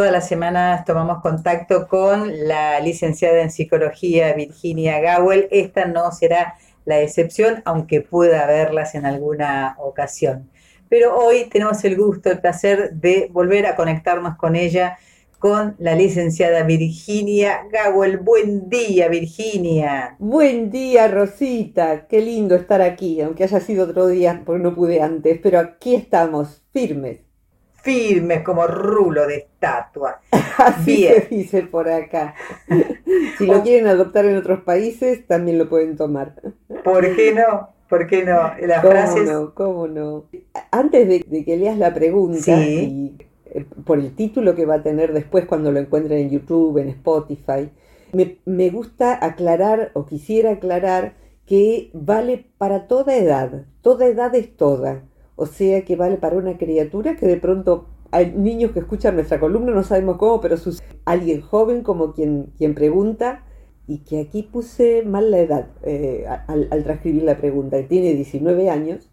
Todas las semanas tomamos contacto con la licenciada en psicología Virginia Gawel. Esta no será la excepción, aunque pueda haberlas en alguna ocasión. Pero hoy tenemos el gusto, el placer de volver a conectarnos con ella, con la licenciada Virginia Gawel. Buen día, Virginia. Buen día, Rosita. Qué lindo estar aquí, aunque haya sido otro día porque no pude antes, pero aquí estamos, firmes firmes como rulo de estatua. Así se dice por acá. si lo quieren adoptar en otros países, también lo pueden tomar. ¿Por qué no? ¿Por qué no? Las ¿Cómo no? ¿Cómo no? Antes de, que leas la pregunta, y, eh, por el título que va a tener después cuando lo encuentren en YouTube, en Spotify, me, me gusta aclarar o quisiera aclarar que vale para toda edad. Toda edad es toda o sea que vale para una criatura que de pronto hay niños que escuchan nuestra columna, no sabemos cómo, pero alguien joven como quien, quien pregunta, y que aquí puse mal la edad eh, al, transcribir la pregunta, tiene 19 años,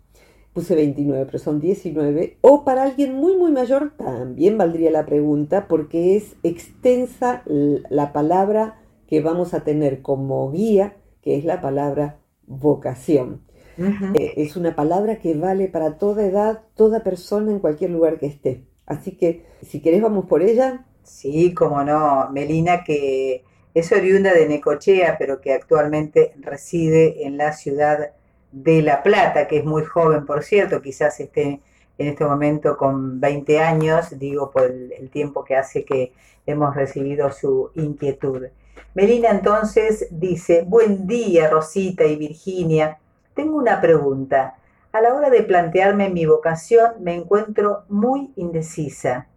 puse 29, pero son 19, o para alguien muy, muy mayor también valdría la pregunta, porque es extensa la palabra que vamos a tener como guía, que es la palabra vocación. Eh, es una palabra que vale para toda edad, toda persona en cualquier lugar que esté. Así que, si querés, vamos por ella. Sí, como no. Melina, que es oriunda de Necochea, pero que actualmente reside en la ciudad de La Plata, que es muy joven, por cierto, quizás esté en este momento con 20 años, digo por el tiempo que hace que hemos recibido su inquietud. Melina entonces dice, buen día Rosita y Virginia, tengo una pregunta. A la hora de plantearme mi vocación me encuentro muy indecisa,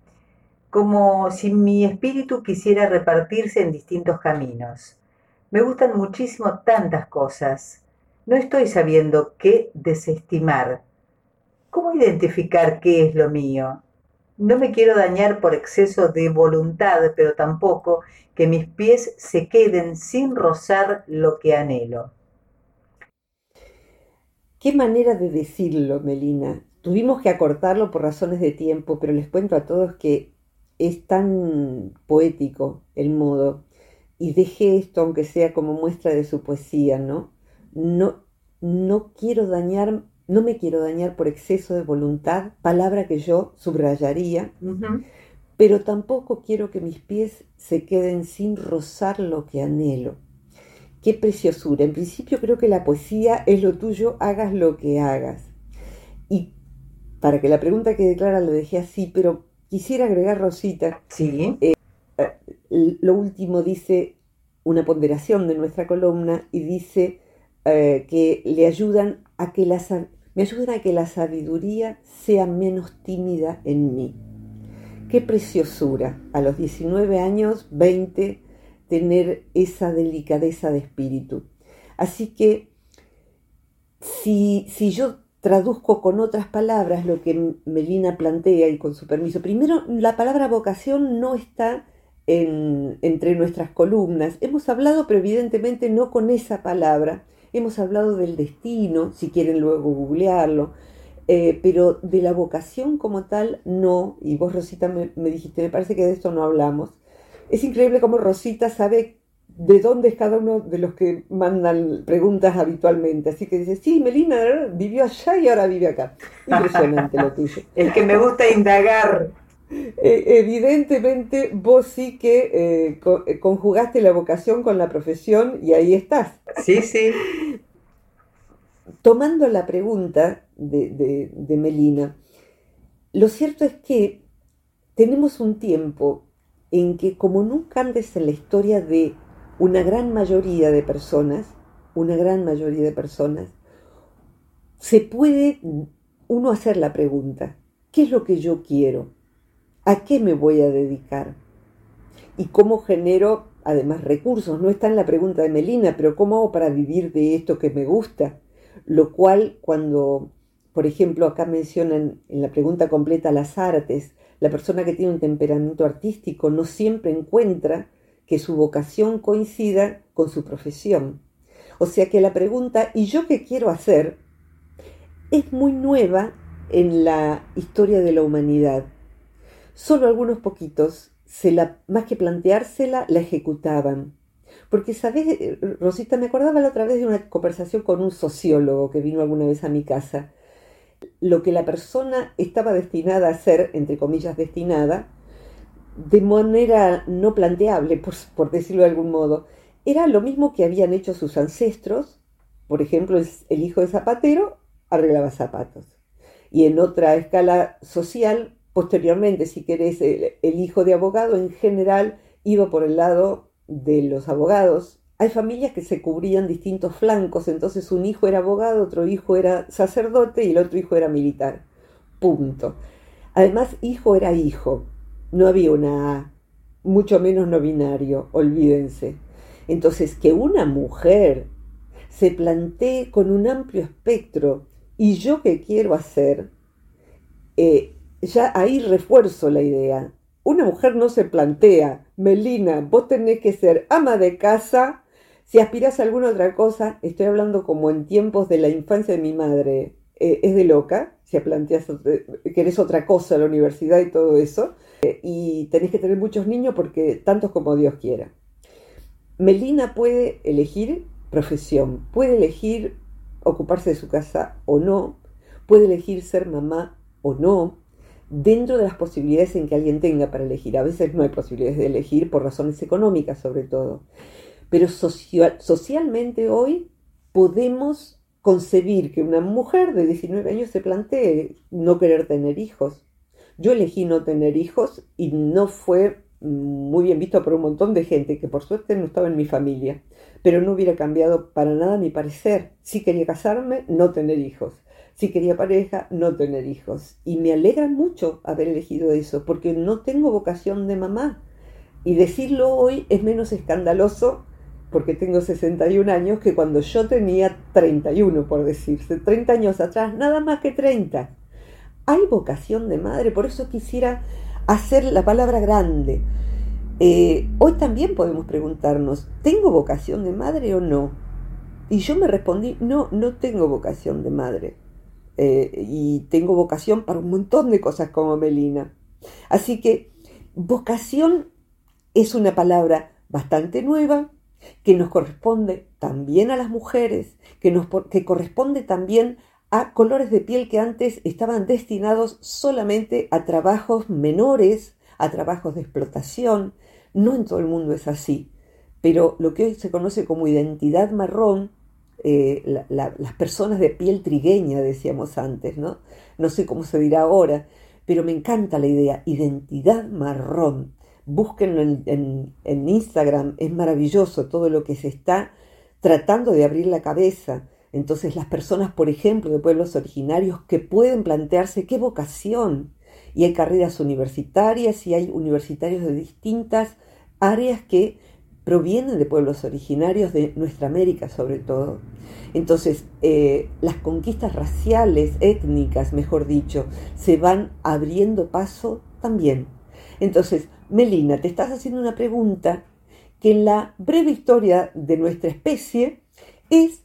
como si mi espíritu quisiera repartirse en distintos caminos. Me gustan muchísimo tantas cosas. No estoy sabiendo qué desestimar. ¿Cómo identificar qué es lo mío? No me quiero dañar por exceso de voluntad, pero tampoco que mis pies se queden sin rozar lo que anhelo. Qué manera de decirlo, Melina. Tuvimos que acortarlo por razones de tiempo, pero les cuento a todos que es tan poético el modo. Y dejé esto, aunque sea como muestra de su poesía, ¿no? No, no quiero dañar, no me quiero dañar por exceso de voluntad, palabra que yo subrayaría, pero tampoco quiero que mis pies se queden sin rozar lo que anhelo. Qué preciosura. En principio creo que la poesía es lo tuyo, hagas lo que hagas. Y para que la pregunta quede clara lo dejé así, pero quisiera agregar, Rosita. Sí. Eh, lo último dice una ponderación de nuestra columna y dice eh, que le ayudan a que la, me ayudan a que la sabiduría sea menos tímida en mí. Qué preciosura. A los 19 años, 20, tener esa delicadeza de espíritu. Así que si, si yo traduzco con otras palabras lo que Melina plantea y con su permiso, primero la palabra vocación no está en, entre nuestras columnas. Hemos hablado, pero evidentemente no con esa palabra. Hemos hablado del destino, si quieren luego googlearlo, eh, pero de la vocación como tal no. Y vos, Rosita, me, me dijiste, me parece que de esto no hablamos. Es increíble cómo Rosita sabe de dónde es cada uno de los que mandan preguntas habitualmente. Así que dice, sí, Melina vivió allá y ahora vive acá. Impresionante lo tuyo. Es que me gusta indagar. Eh, evidentemente vos sí que eh, eh, conjugaste la vocación con la profesión y ahí estás. Sí, sí. Tomando la pregunta de, de Melina, lo cierto es que tenemos un tiempo en que como nunca antes en la historia de una gran mayoría de personas, una gran mayoría de personas, se puede uno hacer la pregunta, ¿qué es lo que yo quiero? ¿A qué me voy a dedicar? ¿Y cómo genero además recursos? No está en la pregunta de Melina, pero ¿cómo hago para vivir de esto que me gusta? Lo cual cuando, por ejemplo, acá mencionan en la pregunta completa las artes, la persona que tiene un temperamento artístico no siempre encuentra que su vocación coincida con su profesión. O sea que la pregunta ¿y yo qué quiero hacer? es muy nueva en la historia de la humanidad. Solo algunos poquitos, se la, más que planteársela, la ejecutaban. Porque, ¿sabes, Rosita? Me acordaba la otra vez de una conversación con un sociólogo que vino alguna vez a mi casa. Lo que la persona estaba destinada a hacer, entre comillas, destinada, de manera no planteable, por, por decirlo de algún modo, era lo mismo que habían hecho sus ancestros, por ejemplo, el hijo de zapatero arreglaba zapatos. Y en otra escala social, posteriormente, si querés, el, hijo de abogado en general iba por el lado de los abogados. Hay familias que se cubrían distintos flancos, entonces un hijo era abogado, otro hijo era sacerdote y el otro hijo era militar. Punto. Además, hijo era hijo, no había una A, mucho menos no binario, olvídense. Entonces, que una mujer se plantee con un amplio espectro y yo qué quiero hacer, eh, ya ahí refuerzo la idea. Una mujer no se plantea, Melina, vos tenés que ser ama de casa, si aspiras a alguna otra cosa, estoy hablando como en tiempos de la infancia de mi madre, eh, es de loca, si planteas que eres otra cosa, la universidad y todo eso, eh, y tenés que tener muchos niños porque tantos como Dios quiera. Melina puede elegir profesión, puede elegir ocuparse de su casa o no, puede elegir ser mamá o no, dentro de las posibilidades en que alguien tenga para elegir. A veces no hay posibilidades de elegir por razones económicas sobre todo. Pero socialmente hoy podemos concebir que una mujer de 19 años se plantee no querer tener hijos. Yo elegí no tener hijos y no fue muy bien visto por un montón de gente que por suerte no estaba en mi familia pero no hubiera cambiado para nada mi parecer. Si quería casarme, no tener hijos. Si quería pareja, no tener hijos. Y me alegra mucho haber elegido eso, porque no tengo vocación de mamá. Y decirlo hoy es menos escandaloso, porque tengo 61 años, que cuando yo tenía 31, por decirse. 30 años atrás, nada más que 30. Hay vocación de madre, por eso quisiera hacer la palabra grande eh, hoy también podemos preguntarnos, ¿tengo vocación de madre o no? Y yo me respondí, no, no tengo vocación de madre. Eh, y tengo vocación para un montón de cosas como Melina. Así que vocación es una palabra bastante nueva, que nos corresponde también a las mujeres, que, nos, que corresponde también a colores de piel que antes estaban destinados solamente a trabajos menores, a trabajos de explotación, no en todo el mundo es así, pero lo que hoy se conoce como identidad marrón, eh, las personas de piel trigueña, decíamos antes, ¿no? No sé cómo se dirá ahora, pero me encanta la idea, identidad marrón. Búsquenlo en, Instagram, es maravilloso todo lo que se está tratando de abrir la cabeza. Entonces las personas, por ejemplo, de pueblos originarios que pueden plantearse qué vocación, y hay carreras universitarias y hay universitarios de distintas áreas que provienen de pueblos originarios de nuestra América sobre todo. Entonces, eh, las conquistas raciales, étnicas, mejor dicho, se van abriendo paso también. Entonces, Melina, te estás haciendo una pregunta que en la breve historia de nuestra especie es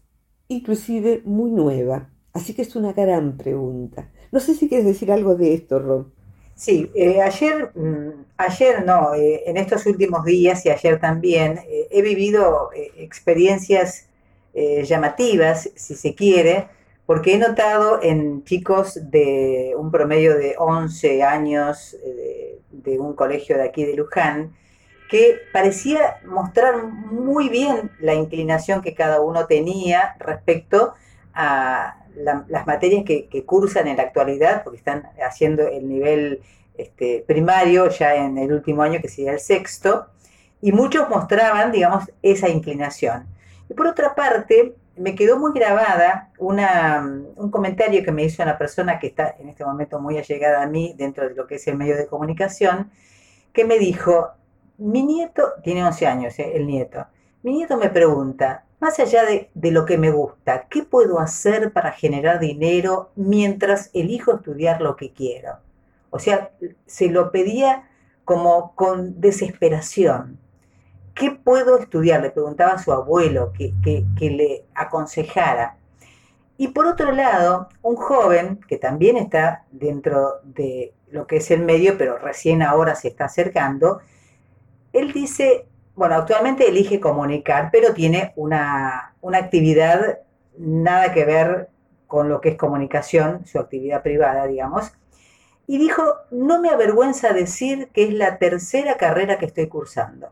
inclusive muy nueva. Así que es una gran pregunta. No sé si quieres decir algo de esto, Ron. Sí, eh, ayer, mm, ayer no, eh, en estos últimos días y ayer también eh, he vivido experiencias llamativas, si se quiere, porque he notado en chicos de un promedio de 11 años de, un colegio de aquí de Luján, que parecía mostrar muy bien la inclinación que cada uno tenía respecto a las materias que, cursan en la actualidad, porque están haciendo el nivel este, primario ya en el último año, que sería el sexto, y muchos mostraban, digamos, esa inclinación. Y por otra parte, me quedó muy grabada un comentario que me hizo una persona que está en este momento muy allegada a mí dentro de lo que es el medio de comunicación, que me dijo, mi nieto, tiene 11 años, eh, el nieto, mi nieto me pregunta, más allá de, de, lo que me gusta, ¿qué puedo hacer para generar dinero mientras elijo estudiar lo que quiero? O sea, se lo pedía como con desesperación. ¿Qué puedo estudiar? Le preguntaba a su abuelo que, le aconsejara. Y por otro lado, un joven que también está dentro de lo que es el medio, pero recién ahora se está acercando, él dice, bueno, actualmente elige comunicar, pero tiene una, una actividad nada que ver con lo que es comunicación, su actividad privada, digamos, y dijo, no me avergüenza decir que es la tercera carrera que estoy cursando.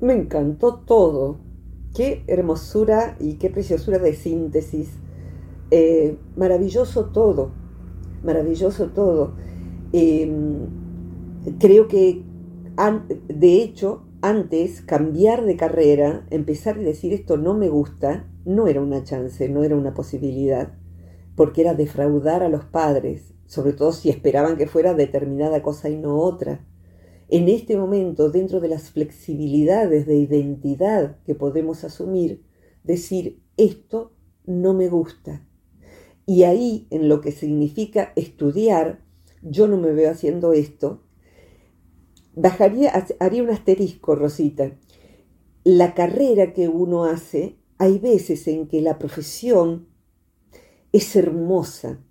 Me encantó todo. Qué hermosura y qué preciosura de síntesis. Eh, maravilloso todo. Maravilloso todo. Em, creo que, de hecho, antes cambiar de carrera, empezar y decir esto no me gusta, no era una chance, no era una posibilidad, porque era defraudar a los padres, sobre todo si esperaban que fuera determinada cosa y no otra. En este momento, dentro de las flexibilidades de identidad que podemos asumir, decir, esto no me gusta. Y ahí, en lo que significa estudiar, yo no me veo haciendo esto, bajaría, haría un asterisco, Rosita. La carrera que uno hace, hay veces en que la profesión es hermosa,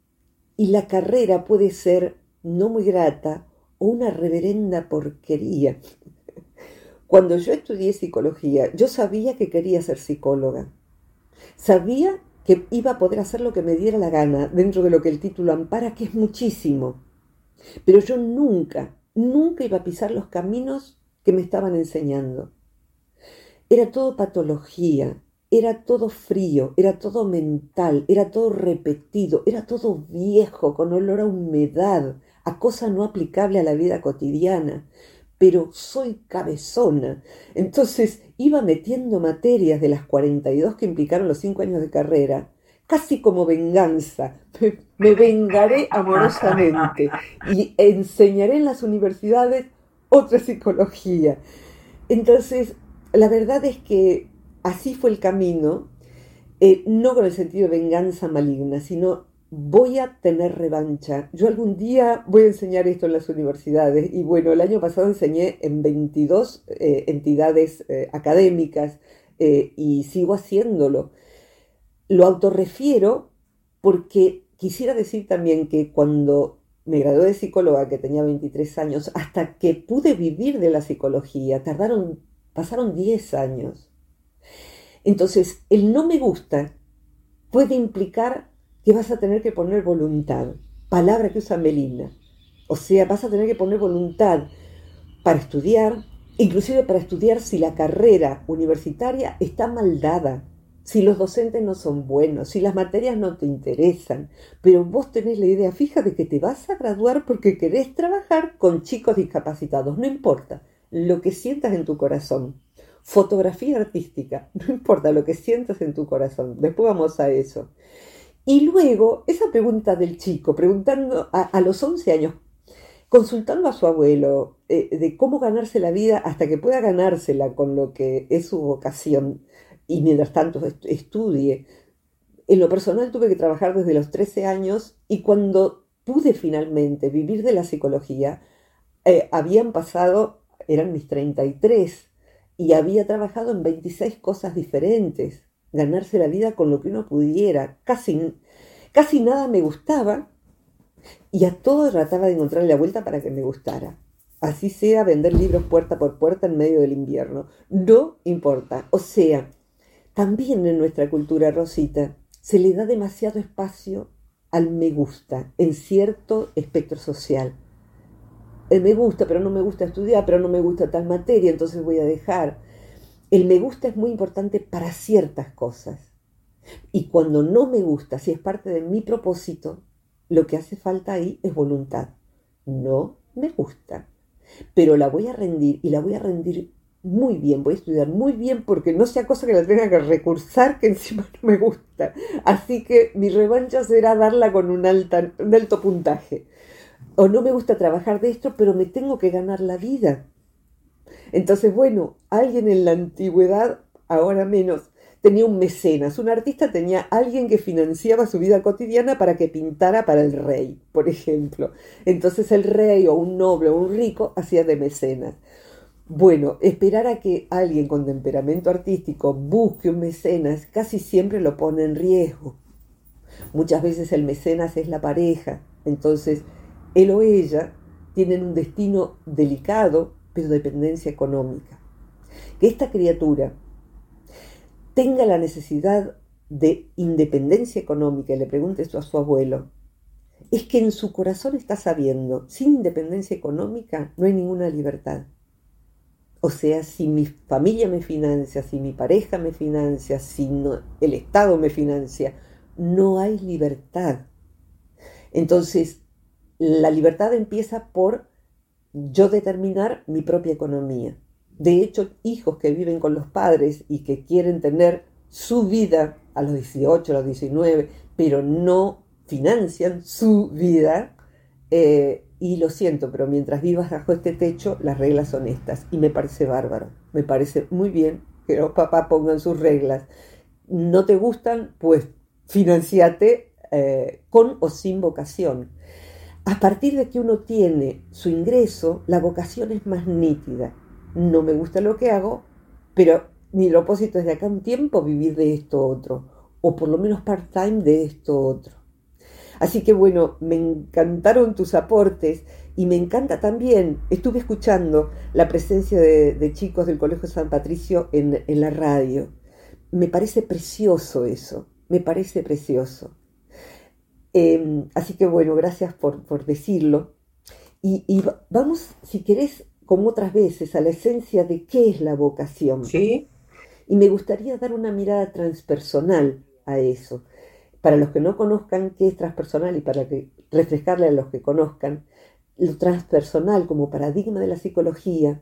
y la carrera puede ser no muy grata una reverenda porquería. Cuando yo estudié psicología, yo sabía que quería ser psicóloga. Sabía que iba a poder hacer lo que me diera la gana dentro de lo que el título ampara, que es muchísimo. Pero yo nunca, nunca iba a pisar los caminos que me estaban enseñando. Era todo patología, era todo frío, era todo mental, era todo repetido, era todo viejo, con olor a humedad, a cosa no aplicable a la vida cotidiana. Pero soy cabezona. Entonces iba metiendo materias de las 42 que implicaron los 5 años de carrera, casi como venganza. Me vengaré amorosamente y enseñaré en las universidades otra psicología. Entonces, la verdad es que así fue el camino, eh, no con el sentido de venganza maligna, sino voy a tener revancha. Yo algún día voy a enseñar esto en las universidades y bueno, el año pasado enseñé en 22 eh, entidades eh, académicas y sigo haciéndolo. Lo autorrefiero porque quisiera decir también que cuando me gradué de psicóloga, que tenía 23 años, hasta que pude vivir de la psicología, tardaron, pasaron 10 años. Entonces, el no me gusta puede implicar vas a tener que poner voluntad, palabra que usa Melina. O sea, vas a tener que poner voluntad para estudiar, inclusive para estudiar si la carrera universitaria está mal dada, si los docentes no son buenos, si las materias no te interesan, pero vos tenés la idea fija de que te vas a graduar porque querés trabajar con chicos discapacitados, no importa, lo que sientas en tu corazón. Fotografía artística, no importa lo que sientas en tu corazón, después vamos a eso. Y luego, esa pregunta del chico, preguntando a, los 11 años, consultando a su abuelo eh, de cómo ganarse la vida hasta que pueda ganársela con lo que es su vocación y mientras tanto estudie. En lo personal tuve que trabajar desde los 13 años y cuando pude finalmente vivir de la psicología, eh, habían pasado, eran mis 33, y había trabajado en 26 cosas diferentes, ganarse la vida con lo que uno pudiera. Casi, casi nada me gustaba y a todo trataba de encontrarle la vuelta para que me gustara. Así sea vender libros puerta por puerta en medio del invierno. No importa. O sea, también en nuestra cultura, Rosita, se le da demasiado espacio al me gusta en cierto espectro social. Me gusta, pero no me gusta estudiar, pero no me gusta tal materia, entonces voy a dejar. El me gusta es muy importante para ciertas cosas. Y cuando no me gusta, si es parte de mi propósito, lo que hace falta ahí es voluntad. No me gusta, pero la voy a rendir y la voy a rendir muy bien, voy a estudiar muy bien porque no sea cosa que la tenga que recursar que encima no me gusta. Así que mi revancha será darla con un, un alto puntaje. O no me gusta trabajar de esto, pero me tengo que ganar la vida. Entonces, bueno, alguien en la antigüedad, ahora menos, tenía un mecenas. Un artista tenía alguien que financiaba su vida cotidiana para que pintara para el rey, por ejemplo. Entonces el rey o un noble o un rico hacía de mecenas. Bueno, esperar a que alguien con temperamento artístico busque un mecenas casi siempre lo pone en riesgo. Muchas veces el mecenas es la pareja, entonces él o ella tienen un destino delicado, pero dependencia económica. Que esta criatura tenga la necesidad de independencia económica, y le pregunte esto a su abuelo, es que en su corazón está sabiendo, sin independencia económica no hay ninguna libertad. O sea, si mi familia me financia, si mi pareja me financia, si el Estado me financia, no hay libertad. Entonces, la libertad empieza por yo determinar mi propia economía. De hecho, hijos que viven con los padres y que quieren tener su vida a los 18, a los 19, pero no financian su vida, eh, y lo siento, pero mientras vivas bajo este techo, las reglas son estas. Y me parece bárbaro. Me parece muy bien que los papás pongan sus reglas. No te gustan, pues financiate eh, con o sin vocación. A partir de que uno tiene su ingreso, la vocación es más nítida. No me gusta lo que hago, pero mi propósito es de acá un tiempo vivir de esto otro, o por lo menos part-time de esto otro. Así que bueno, me encantaron tus aportes y me encanta también, estuve escuchando la presencia de, chicos del Colegio San Patricio en, la radio. Me parece precioso eso, me parece precioso. Em, así que bueno, gracias por, decirlo. Y, y, vamos, si querés, como otras veces, a la esencia de qué es la vocación. Sí. Y me gustaría dar una mirada transpersonal a eso. Para los que no conozcan qué es transpersonal y para que, refrescarle a los que conozcan, lo transpersonal como paradigma de la psicología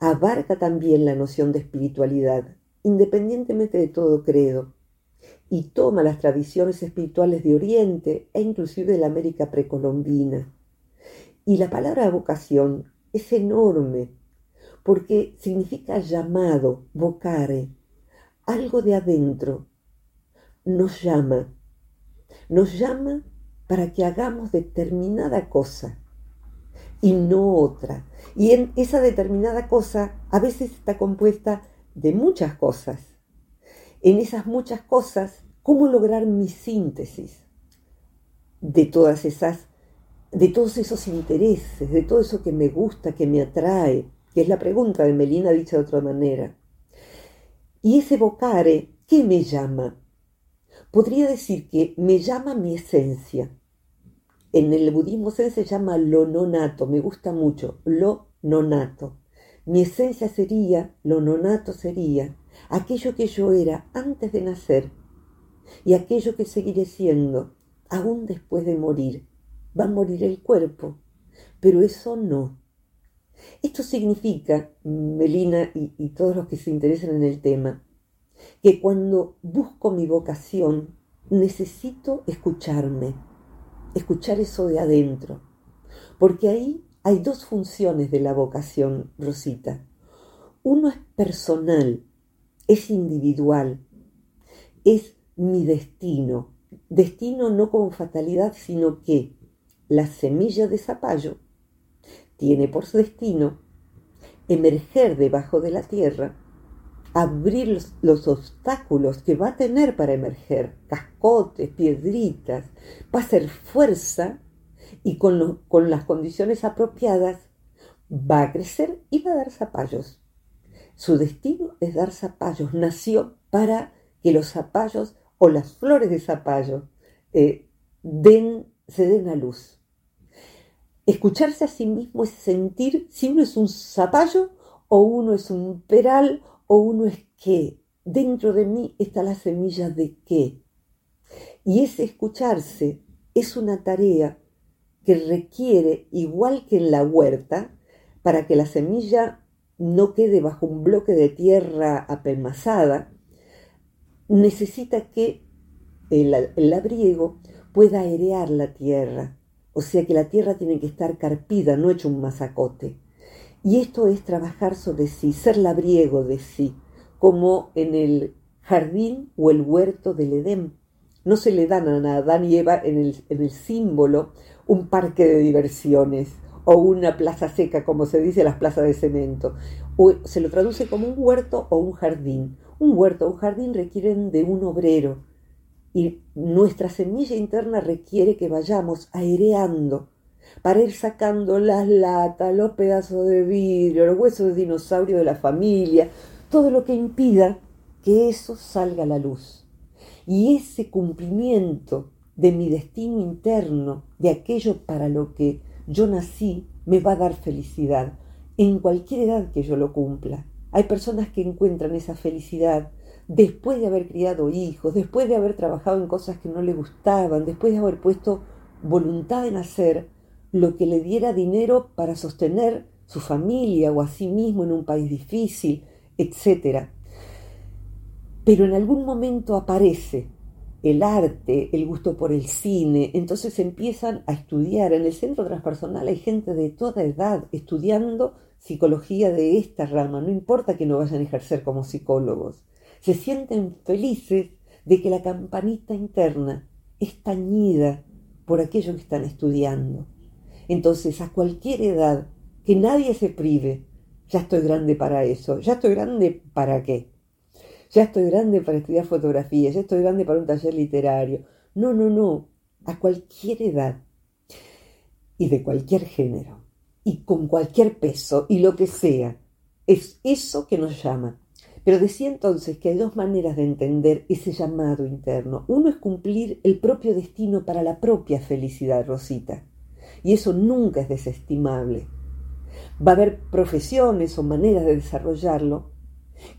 abarca también la noción de espiritualidad, independientemente de todo credo, y toma las tradiciones espirituales de Oriente e inclusive de la América precolombina. Y la palabra vocación es enorme, porque significa llamado, vocare, algo de adentro, nos llama. Nos llama para que hagamos determinada cosa y no otra. Y en esa determinada cosa a veces está compuesta de muchas cosas. En esas muchas cosas, ¿cómo lograr mi síntesis de todas esas, de todos esos intereses, de todo eso que me gusta, que me atrae? Que es la pregunta de Melina dicha de otra manera. Y ese vocare, ¿qué me llama? podría decir que me llama mi esencia. En el budismo zen se llama lo nonato, me gusta mucho, lo nonato. Mi esencia sería, lo nonato sería, aquello que yo era antes de nacer y aquello que seguiré siendo aún después de morir. Va a morir el cuerpo, pero eso no. Esto significa, Melina y, y todos los que se interesan en el tema, que cuando busco mi vocación necesito escucharme, escuchar eso de adentro, porque ahí hay dos funciones de la vocación, Rosita. Uno es personal, es individual, es mi destino. Destino no como fatalidad, sino que la semilla de zapallo tiene por su destino emerger debajo de la tierra abrir los, obstáculos que va a tener para emerger, cascotes, piedritas, va a ser fuerza y con, con las condiciones apropiadas va a crecer y va a dar zapallos. Su destino es dar zapallos. Nació para que los zapallos o las flores de zapallo eh, den, se den a luz. Escucharse a sí mismo es sentir si uno es un zapallo o uno es un peral o uno es que dentro de mí está la semilla de qué. Y ese escucharse es una tarea que requiere, igual que en la huerta, para que la semilla no quede bajo un bloque de tierra apelmazada, necesita que el, labriego pueda airear la tierra. O sea que la tierra tiene que estar carpida, no hecho un masacote. Y esto es trabajar sobre sí, ser labriego de sí, como en el jardín o el huerto del Edén. No se le dan a Adán y Eva en el, en el símbolo un parque de diversiones o una plaza seca, como se dice las plazas de cemento. O se lo traduce como un huerto o un jardín. Un huerto un jardín requieren de un obrero, y nuestra semilla interna requiere que vayamos aireando para ir sacando las latas, los pedazos de vidrio, los huesos de dinosaurio de la familia, todo lo que impida que eso salga a la luz. Y ese cumplimiento de mi destino interno, de aquello para lo que yo nací, me va a dar felicidad, en cualquier edad que yo lo cumpla. Hay personas que encuentran esa felicidad después de haber criado hijos, después de haber trabajado en cosas que no le gustaban, después de haber puesto voluntad en hacer lo que le diera dinero para sostener su familia o a sí mismo en un país difícil, etc. Pero en algún momento aparece el arte, el gusto por el cine, entonces empiezan a estudiar. En el centro transpersonal hay gente de toda edad estudiando psicología de esta rama, no importa que no vayan a ejercer como psicólogos se sienten felices de que la campanita interna es tañida por aquellos que están estudiando. Entonces, a cualquier edad, que nadie se prive, ya estoy grande para eso, ya estoy grande para qué, ya estoy grande para estudiar fotografía, ya estoy grande para un taller literario. No, no, no, a cualquier edad y de cualquier género y con cualquier peso y lo que sea, es eso que nos llama pero decía entonces que hay dos maneras de entender ese llamado interno. Uno es cumplir el propio destino para la propia felicidad, Rosita. Y eso nunca es desestimable. Va a haber profesiones o maneras de desarrollarlo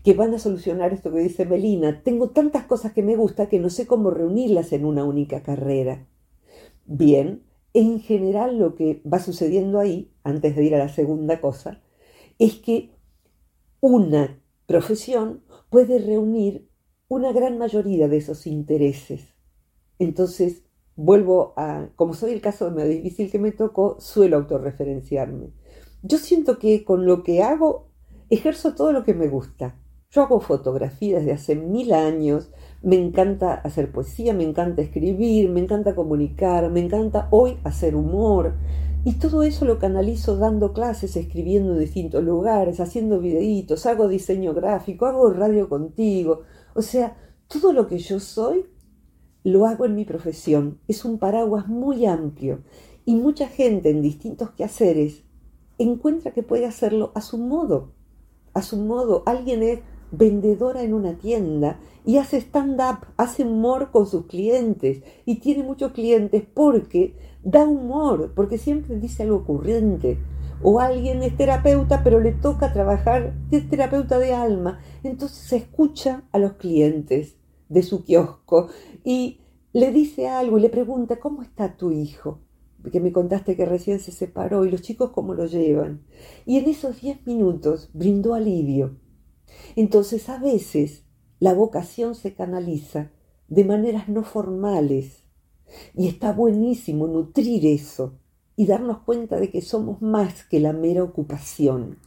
que van a solucionar esto que dice Melina. Tengo tantas cosas que me gusta que no sé cómo reunirlas en una única carrera. Bien, en general lo que va sucediendo ahí, antes de ir a la segunda cosa, es que una profesión puede reunir una gran mayoría de esos intereses. Entonces, vuelvo a, como soy el caso más difícil que me tocó, suelo autorreferenciarme. Yo siento que con lo que hago ejerzo todo lo que me gusta. Yo hago fotografía desde hace mil años, me encanta hacer poesía, me encanta escribir, me encanta comunicar, me encanta hoy hacer humor, y todo eso lo canalizo dando clases, escribiendo en distintos lugares, haciendo videitos, hago diseño gráfico, hago radio contigo. O sea, todo lo que yo soy lo hago en mi profesión. Es un paraguas muy amplio y mucha gente en distintos quehaceres encuentra que puede hacerlo a su modo. A su modo, alguien es vendedora en una tienda y hace stand-up, hace humor con sus clientes y tiene muchos clientes porque da humor, porque siempre dice algo ocurrente. O alguien es terapeuta, pero le toca trabajar, es terapeuta de alma, entonces escucha a los clientes de su kiosco y le dice algo y le pregunta, ¿cómo está tu hijo? Que me contaste que recién se separó y los chicos cómo lo llevan. Y en esos diez minutos brindó alivio. Entonces a veces la vocación se canaliza de maneras no formales y está buenísimo nutrir eso y darnos cuenta de que somos más que la mera ocupación.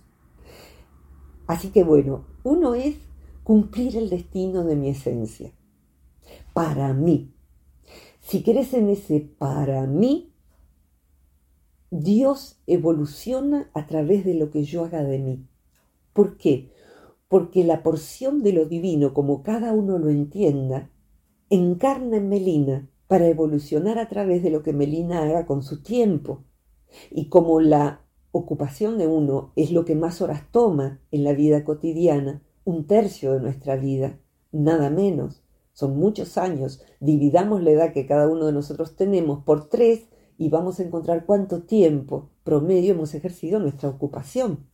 Así que bueno, uno es cumplir el destino de mi esencia. Para mí. Si querés en ese para mí, Dios evoluciona a través de lo que yo haga de mí. ¿Por qué? Porque la porción de lo divino, como cada uno lo entienda, encarna en Melina para evolucionar a través de lo que Melina haga con su tiempo. Y como la ocupación de uno es lo que más horas toma en la vida cotidiana, un tercio de nuestra vida, nada menos, son muchos años, dividamos la edad que cada uno de nosotros tenemos por tres y vamos a encontrar cuánto tiempo promedio hemos ejercido nuestra ocupación.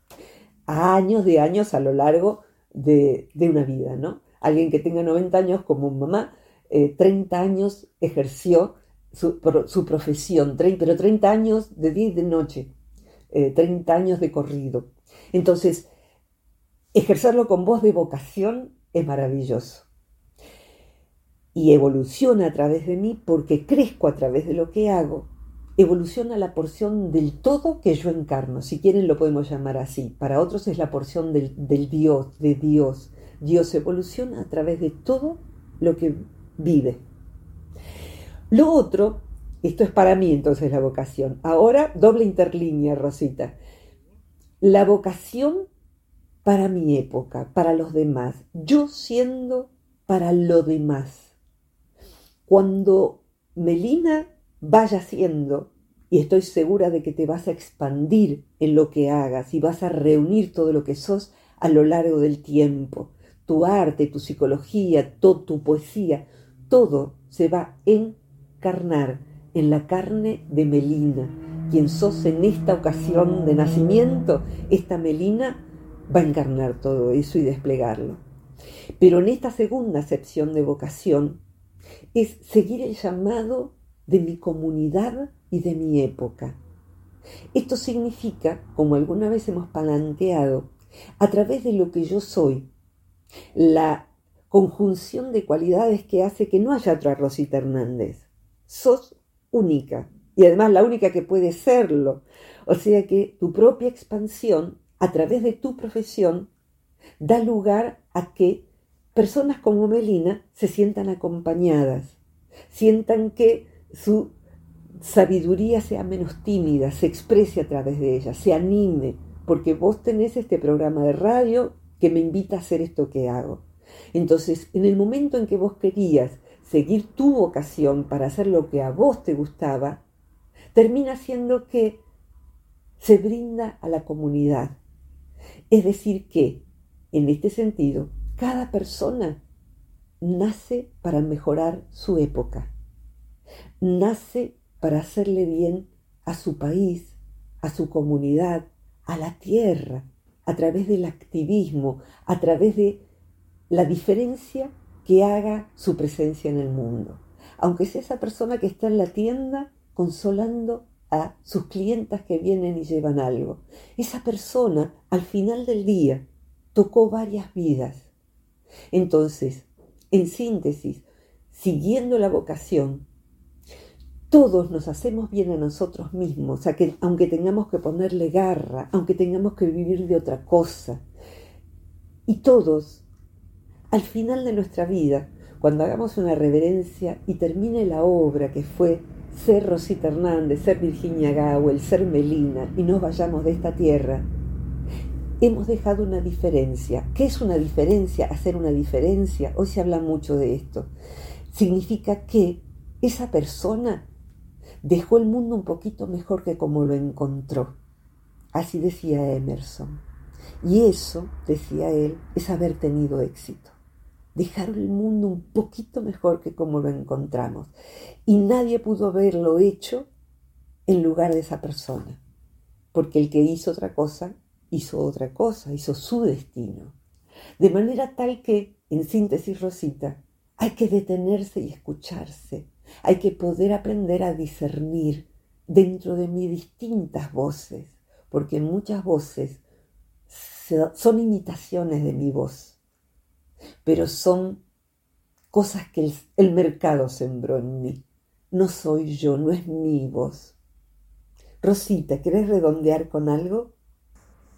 Años de años a lo largo de, de una vida, ¿no? Alguien que tenga 90 años como mamá 30 eh, años ejerció su, profesión, pero 30 años de día y de noche, 30 eh, años de corrido. Entonces, ejercerlo con voz de vocación es maravilloso. Y evoluciona a través de mí porque crezco a través de lo que hago. Evoluciona la porción del todo que yo encarno. Si quieren lo podemos llamar así. Para otros es la porción del, del Dios, de Dios. Dios evoluciona a través de todo lo que vive. Lo otro, esto es para mí entonces la vocación. Ahora doble interlínea, Rosita. La vocación para mi época, para los demás, yo siendo para lo demás. Cuando Melina vaya siendo, y estoy segura de que te vas a expandir en lo que hagas y vas a reunir todo lo que sos a lo largo del tiempo, tu arte, tu psicología, toda tu poesía, todo se va a encarnar en la carne de Melina. Quien sos en esta ocasión de nacimiento, esta Melina va a encarnar todo eso y desplegarlo. Pero en esta segunda acepción de vocación es seguir el llamado de mi comunidad y de mi época. Esto significa, como alguna vez hemos planteado, a través de lo que yo soy, la conjunción de cualidades que hace que no haya otra Rosita Hernández. Sos única y además la única que puede serlo. O sea que tu propia expansión a través de tu profesión, da lugar a que personas como Melina se sientan acompañadas, sientan que su sabiduría sea menos tímida, se exprese a través de ella, se anime, porque vos tenés este programa de radio que me invita a hacer esto que hago. Entonces, en el momento en que vos querías seguir tu vocación para hacer lo que a vos te gustaba, termina siendo que se brinda a la comunidad, es decir, que, en este sentido, cada persona nace para mejorar su época, nace para hacerle bien a su país, a su comunidad, a la tierra, a través del activismo, a través de la diferencia que haga su presencia en el mundo. Aunque sea esa persona que está en la tienda consolando a sus clientas que vienen y llevan algo. Esa persona al final del día tocó varias vidas. Entonces, en síntesis, siguiendo la vocación, todos nos hacemos bien a nosotros mismos, aunque tengamos que ponerle garra, aunque tengamos que vivir de otra cosa. Y todos, al final de nuestra vida, cuando hagamos una reverencia y termine la obra que fue ser Rosita Hernández, ser Virginia el ser Melina y nos vayamos de esta tierra, hemos dejado una diferencia. ¿Qué es una diferencia? Hacer una diferencia. Hoy se habla mucho de esto. Significa que esa persona dejó el mundo un poquito mejor que como lo encontró. Así decía Emerson. Y eso, decía él, es haber tenido éxito dejar el mundo un poquito mejor que como lo encontramos. Y nadie pudo haberlo hecho en lugar de esa persona, porque el que hizo otra cosa, hizo otra cosa, hizo su destino. De manera tal que, en síntesis Rosita, hay que detenerse y escucharse, hay que poder aprender a discernir dentro de mí distintas voces, porque muchas voces son imitaciones de mi voz pero son cosas que el, mercado sembró en mí. No soy yo, no es mi voz. Rosita, ¿querés redondear con algo?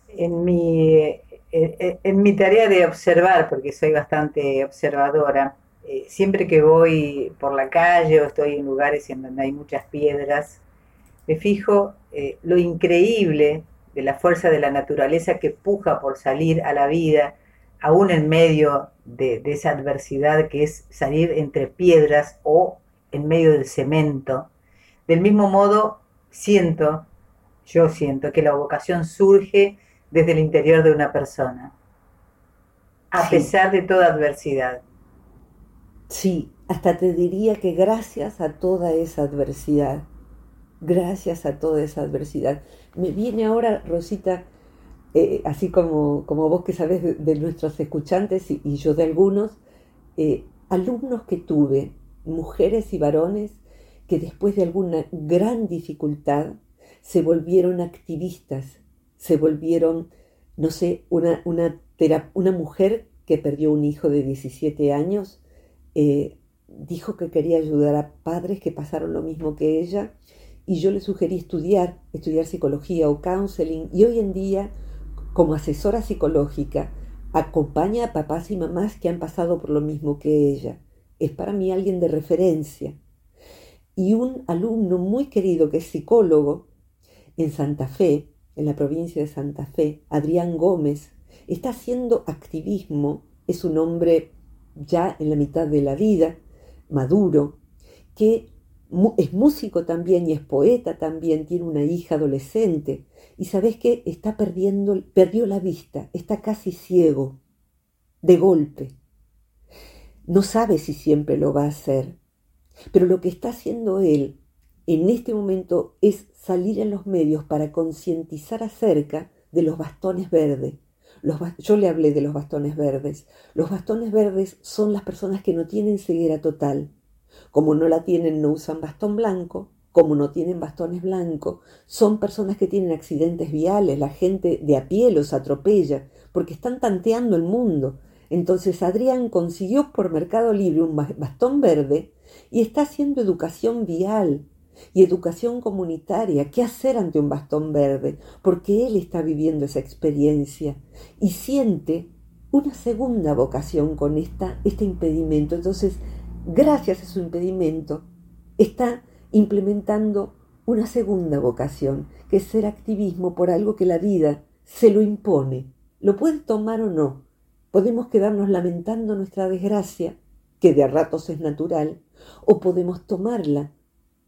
En mi, en, mi tarea de observar, porque soy bastante observadora, eh, siempre que voy por la calle o estoy en lugares en donde hay muchas piedras, me fijo eh, lo increíble de la fuerza de la naturaleza que puja por salir a la vida, aún en medio de, esa adversidad que es salir entre piedras o en medio del cemento. Del mismo modo, siento, yo siento que la vocación surge desde el interior de una persona, a pesar de toda adversidad. Sí, hasta te diría que gracias a toda esa adversidad, gracias a toda esa adversidad, me viene ahora, Rosita, eh, así como, como, vos que sabes de, nuestros escuchantes y, yo de algunos, eh, alumnos que tuve, mujeres y varones, que después de alguna gran dificultad se volvieron activistas, se volvieron no sé, una, una, una mujer que perdió un hijo de 17 años, eh, dijo que quería ayudar a padres que pasaron lo mismo que ella y yo le sugerí estudiar, estudiar psicología o counseling y hoy en día como asesora psicológica acompaña a papás y mamás que han pasado por lo mismo que ella. Es para mí alguien de referencia. Y un alumno muy querido que es psicólogo en Santa Fe, en la provincia de Santa Fe, Adrián Gómez, está haciendo activismo, es un hombre ya en la mitad de la vida, maduro, que es músico también y es poeta también, tiene una hija adolescente. Y sabes que está perdiendo, perdió la vista, está casi ciego, de golpe. No sabe si siempre lo va a hacer, pero lo que está haciendo él en este momento es salir en los medios para concientizar acerca de los bastones verdes. Yo le hablé de los bastones verdes. Los bastones verdes son las personas que no tienen ceguera total, como no la tienen, no usan bastón blanco, como no tienen bastones blancos, son personas que tienen accidentes viales, la gente de a pie los atropella, porque están tanteando el mundo. Entonces Adrián consiguió por Mercado Libre un bastón verde y está haciendo educación vial y educación comunitaria. ¿Qué hacer ante un bastón verde? Porque él está viviendo esa experiencia y siente una segunda vocación con esta, este impedimento. Entonces gracias a su impedimento, está implementando una segunda vocación, que es ser activismo por algo que la vida se lo impone. Lo puede tomar o no. Podemos quedarnos lamentando nuestra desgracia, que de a ratos es natural, o podemos tomarla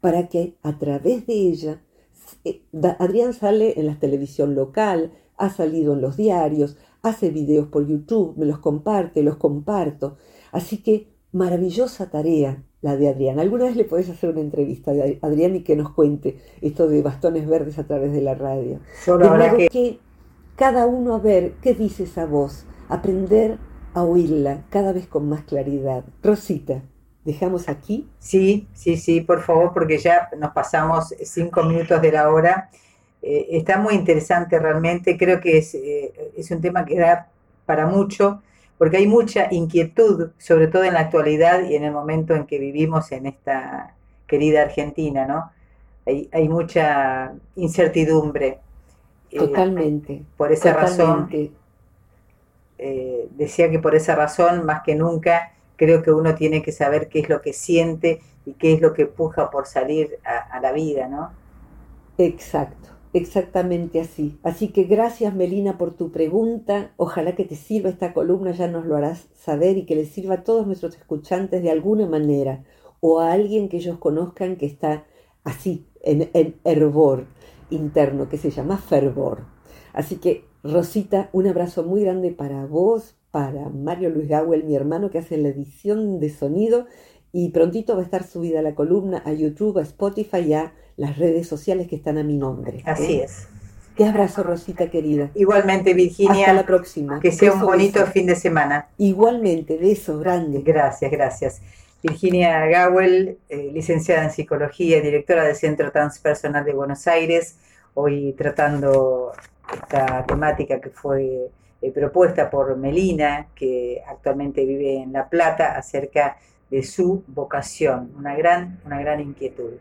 para que a través de ella, eh, Adrián sale en la televisión local, ha salido en los diarios, hace videos por YouTube, me los comparte, los comparto. Así que Maravillosa tarea la de Adrián. ¿Alguna vez le podés hacer una entrevista a Adrián y que nos cuente esto de bastones verdes a través de la radio? Solo de modo que... que cada uno a ver qué dice esa voz, aprender a oírla cada vez con más claridad. Rosita, ¿dejamos aquí? Sí, sí, sí, por favor, porque ya nos pasamos cinco minutos de la hora. Eh, está muy interesante realmente, creo que es, eh, es un tema que da para mucho porque hay mucha inquietud, sobre todo en la actualidad y en el momento en que vivimos en esta querida Argentina, ¿no? Hay, mucha incertidumbre. Eh, totalmente. por esa razón, eh, decía que por esa razón, más que nunca, creo que uno tiene que saber qué es lo que siente y qué es lo que puja por salir a la vida, ¿no? Exacto. Exactamente así. Así que gracias Melina por tu pregunta. Ojalá que te sirva esta columna, ya nos lo harás saber y que le sirva a todos nuestros escuchantes de alguna manera o a alguien que ellos conozcan que está así, en, en hervor interno, que se llama fervor. Así que Rosita, un abrazo muy grande para vos, para Mario Luis Gawel, mi hermano que hace la edición de sonido y prontito va a estar subida la columna a YouTube, a Spotify y a las redes sociales que están a mi nombre. Así ¿eh? es. Qué abrazo, Rosita querida. Igualmente, Virginia. Hasta la próxima. Que sea un bonito fin de semana. Igualmente, beso grande. Gracias, gracias. Virginia Gawel, eh, licenciada en psicología, directora del Centro Transpersonal de Buenos Aires, hoy tratando esta temática que fue eh, propuesta por Melina, que actualmente vive en La Plata, acerca de su vocación, una gran, inquietud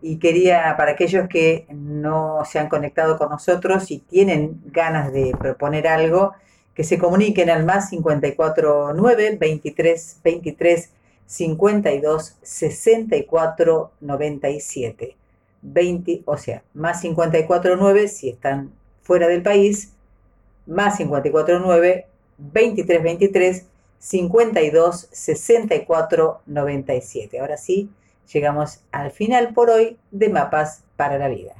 y quería, para aquellos que no se han conectado con nosotros y tienen ganas de proponer algo, que se comuniquen al más 549 23 23 52 64 97. 20, o sea, más 549 si están fuera del país, más 549 23 23 52 64 97. Ahora sí, llegamos al final por hoy de Mapas para la Vida.